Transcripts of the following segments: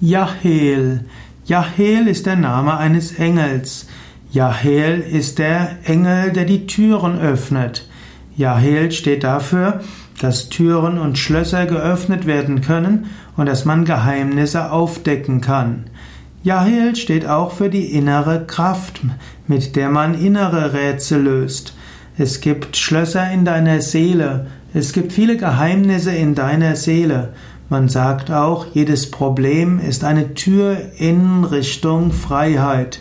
Jahel. Jahel ist der Name eines Engels. Jahel ist der Engel, der die Türen öffnet. Jahel steht dafür, dass Türen und Schlösser geöffnet werden können und dass man Geheimnisse aufdecken kann. Jahel steht auch für die innere Kraft, mit der man innere Rätsel löst. Es gibt Schlösser in deiner Seele, es gibt viele Geheimnisse in deiner Seele man sagt auch, jedes Problem ist eine Tür in Richtung Freiheit.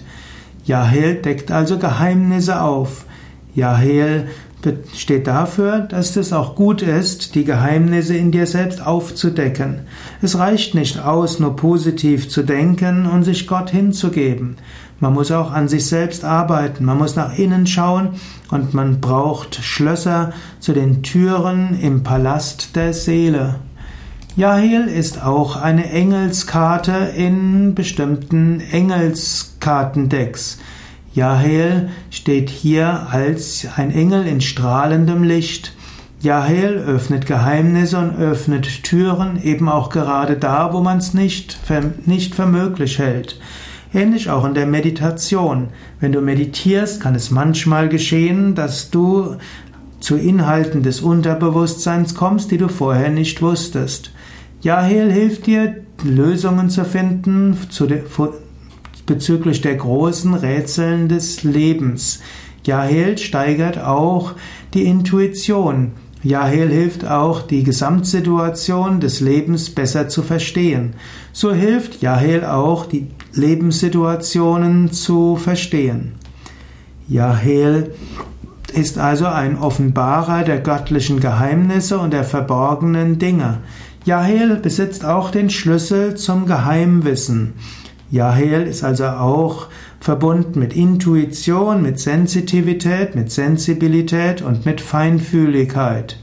Yahel deckt also Geheimnisse auf. Yahel steht dafür, dass es auch gut ist, die Geheimnisse in dir selbst aufzudecken. Es reicht nicht aus, nur positiv zu denken und sich Gott hinzugeben. Man muss auch an sich selbst arbeiten, man muss nach innen schauen und man braucht Schlösser zu den Türen im Palast der Seele. Jahil ist auch eine Engelskarte in bestimmten Engelskartendecks. Jahel steht hier als ein Engel in strahlendem Licht. Jahel öffnet Geheimnisse und öffnet Türen, eben auch gerade da, wo man es nicht nicht für möglich hält. Ähnlich auch in der Meditation. Wenn du meditierst, kann es manchmal geschehen, dass du zu Inhalten des Unterbewusstseins kommst, die du vorher nicht wusstest. Yahel hilft dir, Lösungen zu finden zu de, bezüglich der großen Rätseln des Lebens. Yahel steigert auch die Intuition. Yahel hilft auch, die Gesamtsituation des Lebens besser zu verstehen. So hilft Yahel auch, die Lebenssituationen zu verstehen. Yahel ist also ein Offenbarer der göttlichen Geheimnisse und der verborgenen Dinge. Jahel besitzt auch den Schlüssel zum Geheimwissen. Jahel ist also auch verbunden mit Intuition, mit Sensitivität, mit Sensibilität und mit Feinfühligkeit.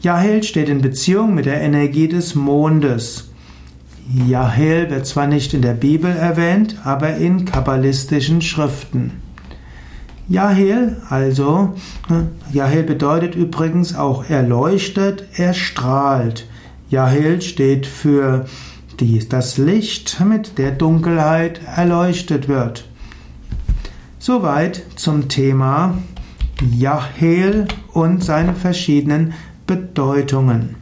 Jahel steht in Beziehung mit der Energie des Mondes. Jahel wird zwar nicht in der Bibel erwähnt, aber in kabbalistischen Schriften. Jahel, also, Jahel bedeutet übrigens auch er leuchtet, Yahel steht für die, das Licht, mit der Dunkelheit erleuchtet wird. Soweit zum Thema Yahel und seine verschiedenen Bedeutungen.